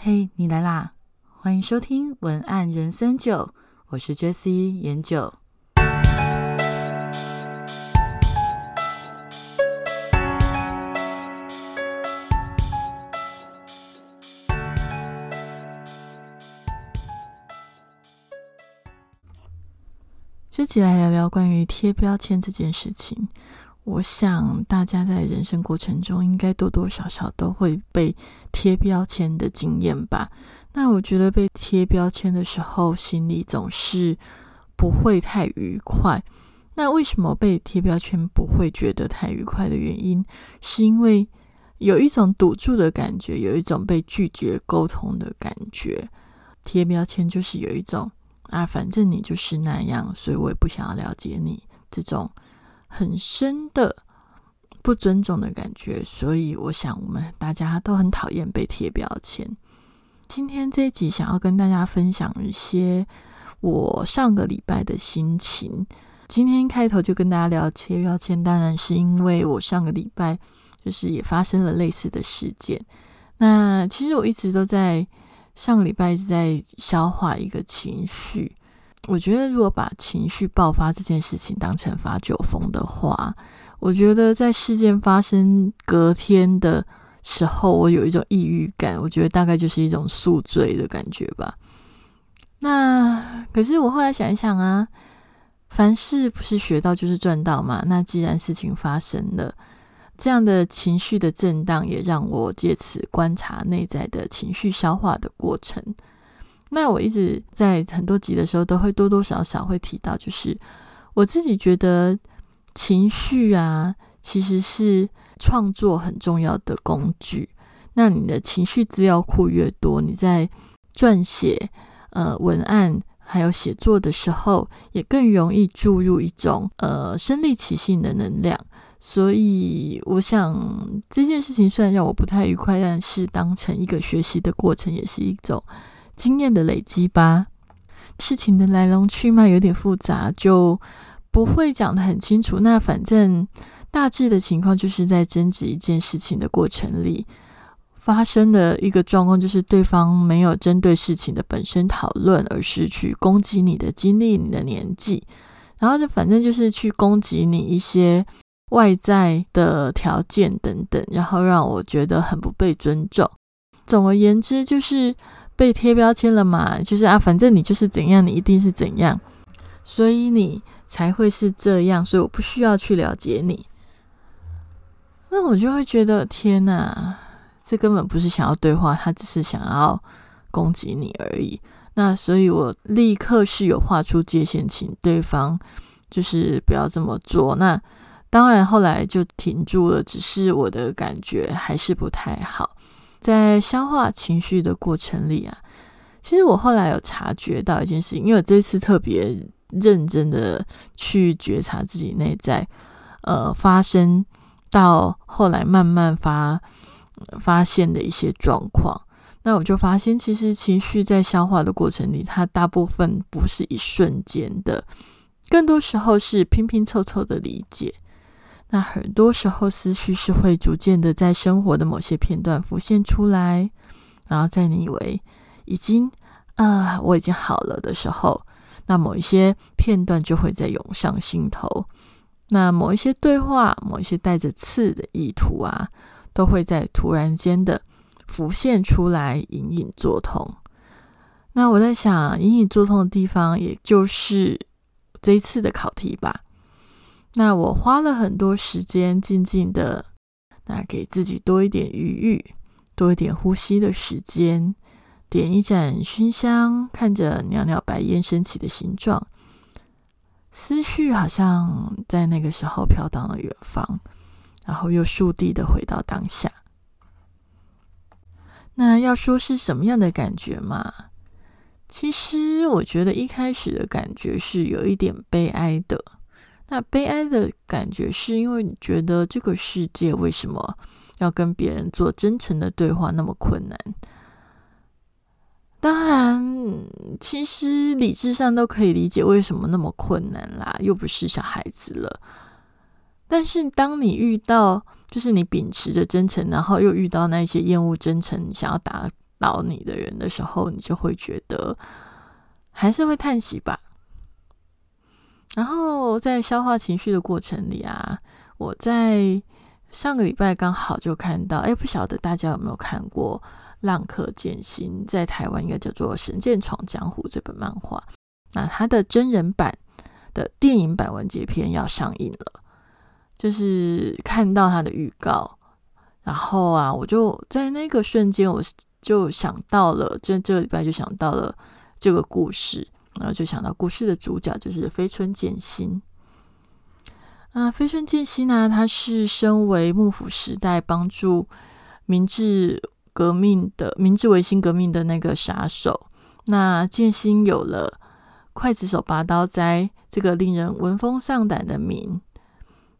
嘿，你来啦！欢迎收听文案人生九，我是 Jessie 研九。这期来聊聊关于贴标签这件事情。我想大家在人生过程中，应该多多少少都会被贴标签的经验吧。那我觉得被贴标签的时候，心里总是不会太愉快。那为什么被贴标签不会觉得太愉快的原因，是因为有一种堵住的感觉，有一种被拒绝沟通的感觉。贴标签就是有一种啊，反正你就是那样，所以我也不想要了解你这种。很深的不尊重的感觉，所以我想我们大家都很讨厌被贴标签。今天这一集想要跟大家分享一些我上个礼拜的心情。今天开头就跟大家聊贴标签，当然是因为我上个礼拜就是也发生了类似的事件。那其实我一直都在上个礼拜一直在消化一个情绪。我觉得，如果把情绪爆发这件事情当成发酒疯的话，我觉得在事件发生隔天的时候，我有一种抑郁感。我觉得大概就是一种宿醉的感觉吧。那可是我后来想一想啊，凡事不是学到就是赚到嘛。那既然事情发生了，这样的情绪的震荡也让我借此观察内在的情绪消化的过程。那我一直在很多集的时候都会多多少少会提到，就是我自己觉得情绪啊，其实是创作很重要的工具。那你的情绪资料库越多，你在撰写呃文案还有写作的时候，也更容易注入一种呃身临其境的能量。所以我想这件事情虽然让我不太愉快，但是当成一个学习的过程，也是一种。经验的累积吧，事情的来龙去脉有点复杂，就不会讲得很清楚。那反正大致的情况就是在争执一件事情的过程里发生的一个状况，就是对方没有针对事情的本身讨论，而是去攻击你的经历、你的年纪，然后就反正就是去攻击你一些外在的条件等等，然后让我觉得很不被尊重。总而言之，就是。被贴标签了嘛？就是啊，反正你就是怎样，你一定是怎样，所以你才会是这样。所以我不需要去了解你，那我就会觉得天哪，这根本不是想要对话，他只是想要攻击你而已。那所以我立刻是有画出界限，请对方就是不要这么做。那当然后来就停住了，只是我的感觉还是不太好。在消化情绪的过程里啊，其实我后来有察觉到一件事情，因为我这次特别认真的去觉察自己内在，呃，发生到后来慢慢发发现的一些状况，那我就发现，其实情绪在消化的过程里，它大部分不是一瞬间的，更多时候是拼拼凑凑的理解。那很多时候，思绪是会逐渐的在生活的某些片段浮现出来，然后在你以为已经啊我已经好了的时候，那某一些片段就会再涌上心头。那某一些对话，某一些带着刺的意图啊，都会在突然间的浮现出来，隐隐作痛。那我在想，隐隐作痛的地方，也就是这一次的考题吧。那我花了很多时间，静静的，那给自己多一点余裕，多一点呼吸的时间，点一盏熏香，看着袅袅白烟升起的形状，思绪好像在那个时候飘到了远方，然后又速地的回到当下。那要说是什么样的感觉嘛？其实我觉得一开始的感觉是有一点悲哀的。那悲哀的感觉，是因为你觉得这个世界为什么要跟别人做真诚的对话那么困难？当然，其实理智上都可以理解为什么那么困难啦，又不是小孩子了。但是，当你遇到就是你秉持着真诚，然后又遇到那些厌恶真诚、想要打倒你的人的时候，你就会觉得还是会叹息吧。然后在消化情绪的过程里啊，我在上个礼拜刚好就看到，哎，不晓得大家有没有看过《浪客剑心》在台湾应该叫做《神剑闯江湖》这本漫画。那它的真人版的电影版完结篇要上映了，就是看到它的预告，然后啊，我就在那个瞬间，我就想到了，这这个礼拜就想到了这个故事。然后就想到故事的主角就是飞春剑心啊，飞春剑心呢，他是身为幕府时代帮助明治革命的明治维新革命的那个杀手。那剑心有了刽子手拔刀斋这个令人闻风丧胆的名，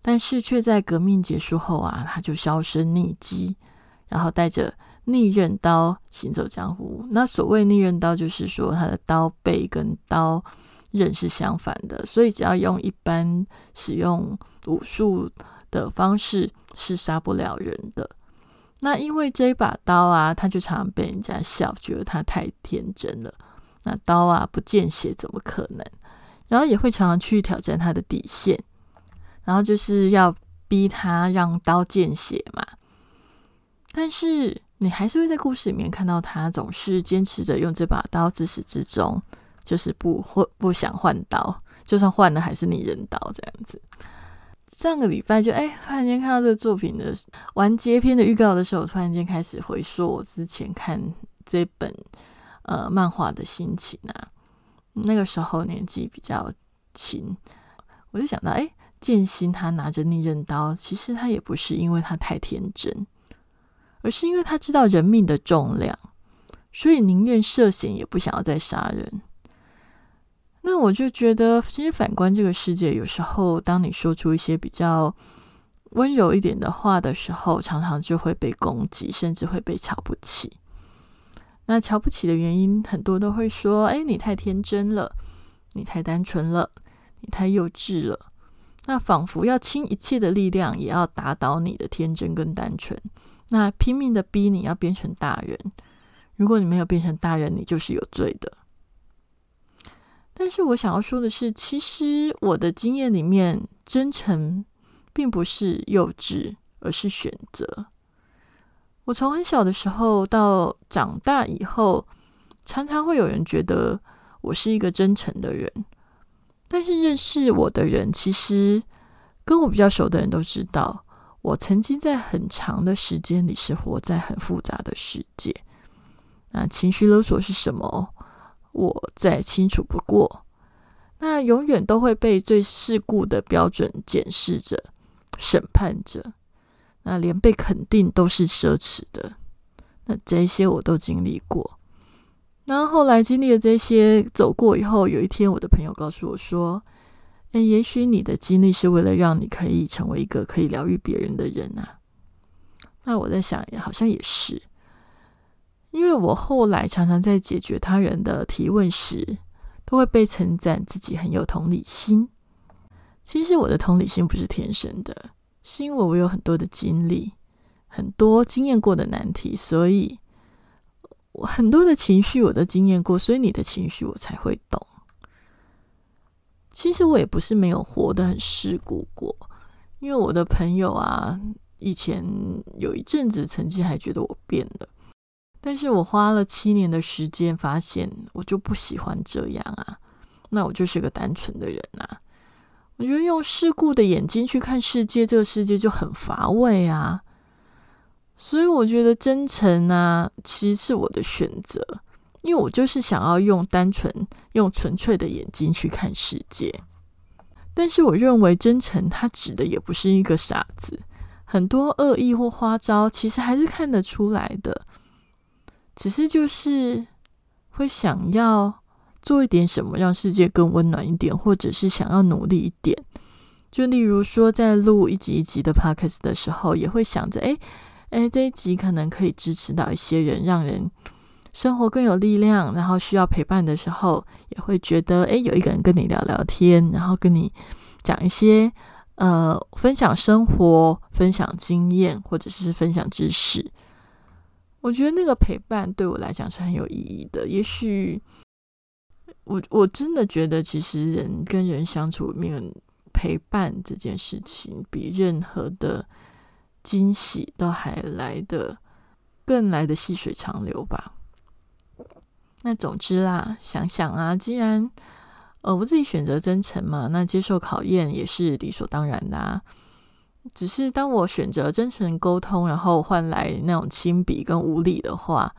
但是却在革命结束后啊，他就销声匿迹，然后带着。逆刃刀行走江湖，那所谓逆刃刀，就是说他的刀背跟刀刃是相反的，所以只要用一般使用武术的方式是杀不了人的。那因为这把刀啊，他就常常被人家笑，觉得他太天真了。那刀啊不见血怎么可能？然后也会常常去挑战他的底线，然后就是要逼他让刀见血嘛。但是。你还是会在故事里面看到他总是坚持着用这把刀，自始至终就是不会不想换刀，就算换了还是你人刀这样子。上个礼拜就哎，突然间看到这个作品的完结篇的预告的时候，突然间开始回溯我之前看这本呃漫画的心情啊。那个时候年纪比较轻，我就想到哎，剑心他拿着逆刃刀，其实他也不是因为他太天真。而是因为他知道人命的重量，所以宁愿涉险也不想要再杀人。那我就觉得，其实反观这个世界，有时候当你说出一些比较温柔一点的话的时候，常常就会被攻击，甚至会被瞧不起。那瞧不起的原因，很多都会说：“哎，你太天真了，你太单纯了，你太幼稚了。”那仿佛要倾一切的力量，也要打倒你的天真跟单纯。那拼命的逼你要变成大人，如果你没有变成大人，你就是有罪的。但是我想要说的是，其实我的经验里面，真诚并不是幼稚，而是选择。我从很小的时候到长大以后，常常会有人觉得我是一个真诚的人，但是认识我的人，其实跟我比较熟的人都知道。我曾经在很长的时间里是活在很复杂的世界。那情绪勒索是什么？我再清楚不过。那永远都会被最世故的标准检视着、审判着。那连被肯定都是奢侈的。那这些我都经历过。然后后来经历了这些，走过以后，有一天我的朋友告诉我说。哎，也许你的经历是为了让你可以成为一个可以疗愈别人的人啊。那我在想，好像也是，因为我后来常常在解决他人的提问时，都会被称赞自己很有同理心。其实我的同理心不是天生的，是因为我有很多的经历，很多经验过的难题，所以我很多的情绪我都经验过，所以你的情绪我才会懂。其实我也不是没有活得很世故过，因为我的朋友啊，以前有一阵子曾经还觉得我变了，但是我花了七年的时间，发现我就不喜欢这样啊，那我就是个单纯的人啊，我觉得用世故的眼睛去看世界，这个世界就很乏味啊，所以我觉得真诚啊，其实是我的选择。因为我就是想要用单纯、用纯粹的眼睛去看世界，但是我认为真诚，它指的也不是一个傻子，很多恶意或花招，其实还是看得出来的，只是就是会想要做一点什么，让世界更温暖一点，或者是想要努力一点。就例如说，在录一集一集的 podcast 的时候，也会想着，哎哎，这一集可能可以支持到一些人，让人。生活更有力量，然后需要陪伴的时候，也会觉得诶，有一个人跟你聊聊天，然后跟你讲一些呃，分享生活、分享经验，或者是分享知识。我觉得那个陪伴对我来讲是很有意义的。也许我我真的觉得，其实人跟人相处里面，陪伴这件事情比任何的惊喜都还来的更来的细水长流吧。那总之啦，想想啊，既然呃我自己选择真诚嘛，那接受考验也是理所当然的啊。只是当我选择真诚沟通，然后换来那种轻鄙跟无理的话，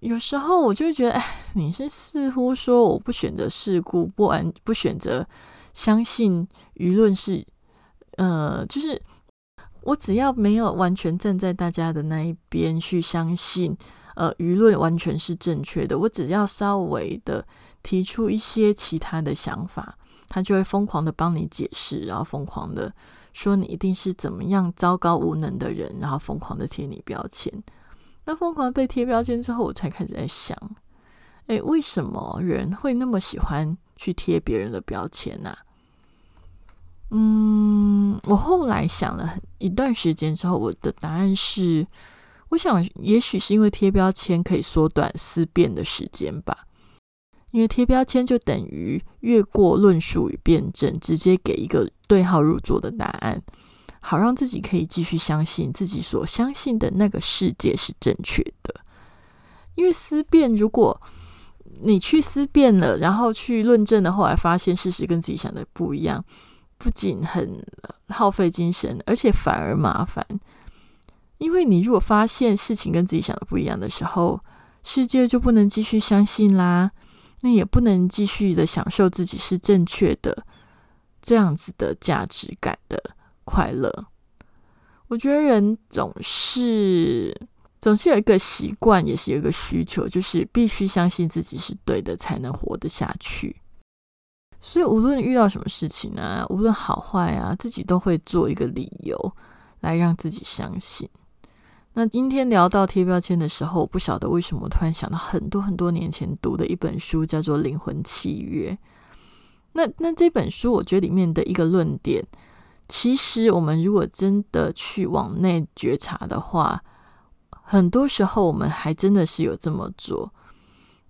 有时候我就会觉得，哎，你是似乎说我不选择事故，不安不选择相信舆论是，呃，就是我只要没有完全站在大家的那一边去相信，呃，舆论完全是正确的，我只要稍微的提出一些其他的想法，他就会疯狂的帮你解释，然后疯狂的。说你一定是怎么样糟糕无能的人，然后疯狂的贴你标签。那疯狂被贴标签之后，我才开始在想，哎，为什么人会那么喜欢去贴别人的标签呢？嗯，我后来想了一段时间之后，我的答案是，我想也许是因为贴标签可以缩短思辨的时间吧。因为贴标签就等于越过论述与辩证，直接给一个对号入座的答案，好让自己可以继续相信自己所相信的那个世界是正确的。因为思辨，如果你去思辨了，然后去论证的，后来发现事实跟自己想的不一样，不仅很耗费精神，而且反而麻烦。因为你如果发现事情跟自己想的不一样的时候，世界就不能继续相信啦。那也不能继续的享受自己是正确的这样子的价值感的快乐。我觉得人总是总是有一个习惯，也是有一个需求，就是必须相信自己是对的，才能活得下去。所以无论遇到什么事情呢，无论好坏啊，自己都会做一个理由来让自己相信。那今天聊到贴标签的时候，我不晓得为什么突然想到很多很多年前读的一本书，叫做《灵魂契约》。那那这本书，我觉得里面的一个论点，其实我们如果真的去往内觉察的话，很多时候我们还真的是有这么做。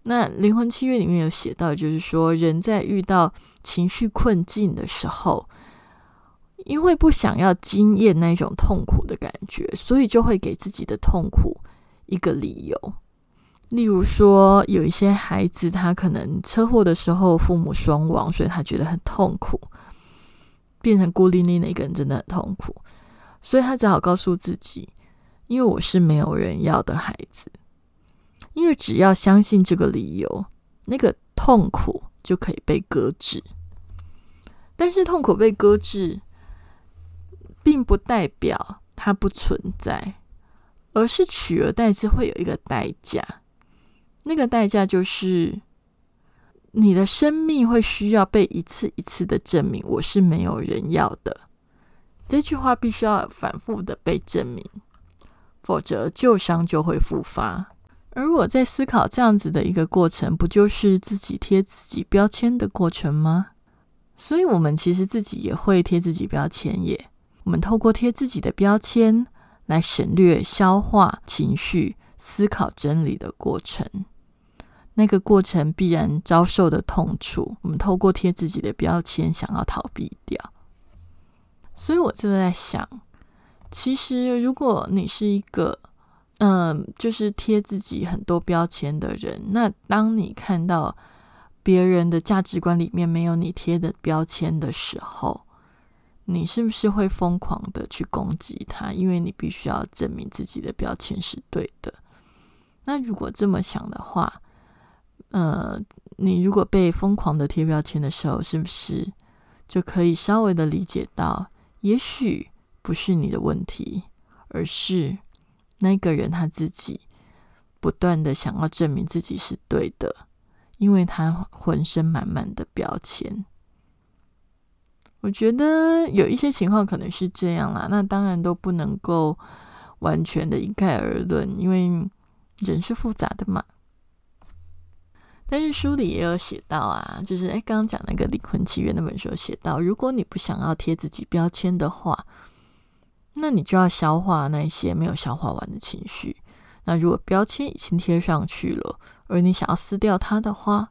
那《灵魂契约》里面有写到，就是说人在遇到情绪困境的时候。因为不想要经验那种痛苦的感觉，所以就会给自己的痛苦一个理由。例如说，有一些孩子，他可能车祸的时候父母双亡，所以他觉得很痛苦，变成孤零零的一个人，真的很痛苦。所以他只好告诉自己：，因为我是没有人要的孩子。因为只要相信这个理由，那个痛苦就可以被搁置。但是痛苦被搁置。并不代表它不存在，而是取而代之会有一个代价。那个代价就是你的生命会需要被一次一次的证明我是没有人要的。这句话必须要反复的被证明，否则旧伤就会复发。而我在思考这样子的一个过程，不就是自己贴自己标签的过程吗？所以，我们其实自己也会贴自己标签耶。我们透过贴自己的标签来省略消化情绪、思考真理的过程，那个过程必然遭受的痛楚。我们透过贴自己的标签，想要逃避掉。所以我就在想，其实如果你是一个嗯，就是贴自己很多标签的人，那当你看到别人的价值观里面没有你贴的标签的时候，你是不是会疯狂的去攻击他？因为你必须要证明自己的标签是对的。那如果这么想的话，呃，你如果被疯狂的贴标签的时候，是不是就可以稍微的理解到，也许不是你的问题，而是那个人他自己不断的想要证明自己是对的，因为他浑身满满的标签。我觉得有一些情况可能是这样啦，那当然都不能够完全的一概而论，因为人是复杂的嘛。但是书里也有写到啊，就是哎，刚刚讲那个灵魂契约那本书写到，如果你不想要贴自己标签的话，那你就要消化那些没有消化完的情绪，那如果标签已经贴上去了，而你想要撕掉它的话，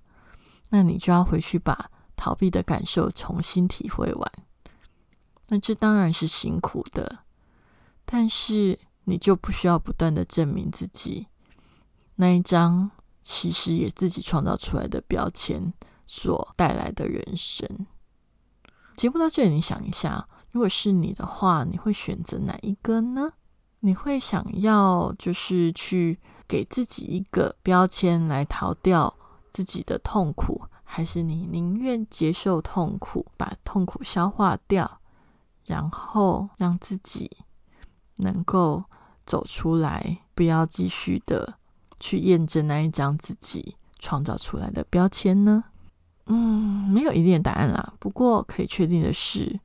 那你就要回去把逃避的感受重新体会完。那这当然是辛苦的，但是你就不需要不断的证明自己。那一张其实也自己创造出来的标签所带来的人生。节目到这里，你想一下，如果是你的话，你会选择哪一个呢？你会想要就是去给自己一个标签来逃掉自己的痛苦，还是你宁愿接受痛苦，把痛苦消化掉，然后让自己能够走出来，不要继续的去验证那一张自己创造出来的标签呢？嗯，没有一定的答案啦。不过可以确定的是，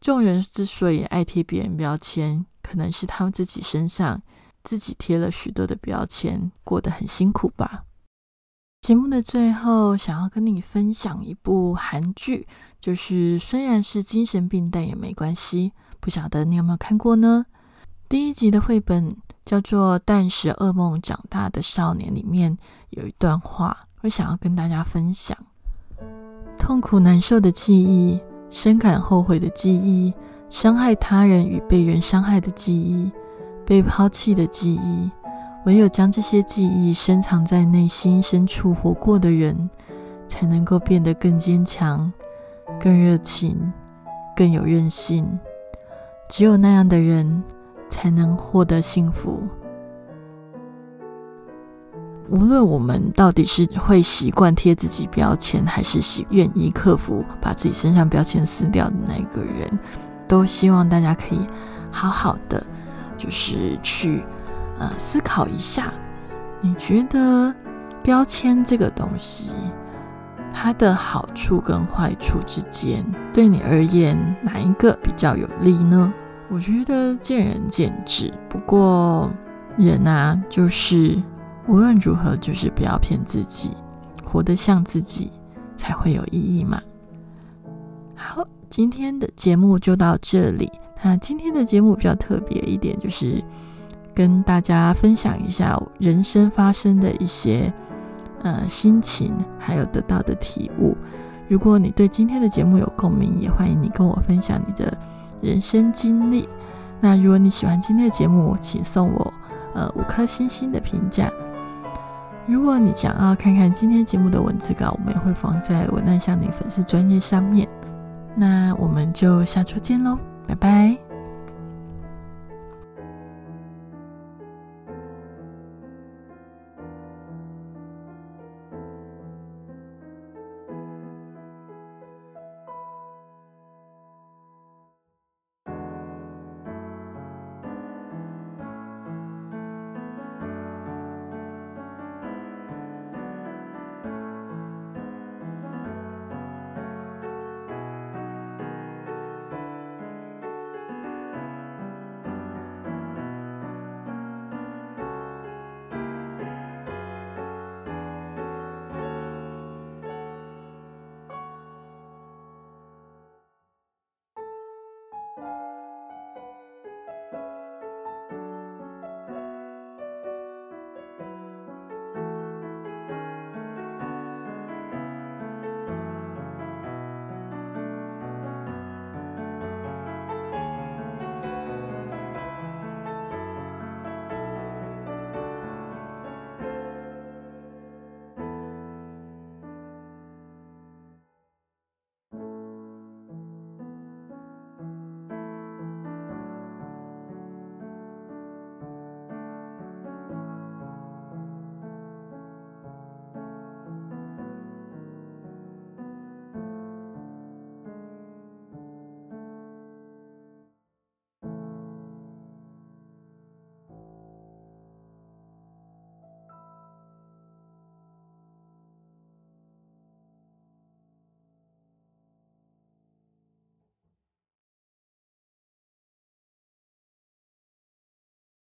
众人之所以爱贴别人标签。可能是他们自己身上自己贴了许多的标签，过得很辛苦吧。节目的最后，想要跟你分享一部韩剧，就是虽然是精神病，但也没关系。不晓得你有没有看过呢？第一集的绘本叫做《但是噩梦长大的少年》，里面有一段话，我想要跟大家分享：痛苦难受的记忆，深感后悔的记忆。伤害他人与被人伤害的记忆，被抛弃的记忆，唯有将这些记忆深藏在内心深处活过的人，才能够变得更坚强、更热情、更有韧性。只有那样的人，才能获得幸福。无论我们到底是会习惯贴自己标签，还是喜愿意克服把自己身上标签撕掉的那个人。都希望大家可以好好的，就是去呃思考一下，你觉得标签这个东西，它的好处跟坏处之间，对你而言哪一个比较有利呢？我觉得见仁见智。不过人啊，就是无论如何，就是不要骗自己，活得像自己才会有意义嘛。好。今天的节目就到这里。那今天的节目比较特别一点，就是跟大家分享一下人生发生的一些呃心情，还有得到的体悟。如果你对今天的节目有共鸣，也欢迎你跟我分享你的人生经历。那如果你喜欢今天的节目，请送我呃五颗星星的评价。如果你想要看看今天节目的文字稿，我们也会放在文案向你粉丝专页上面。那我们就下周见喽，拜拜。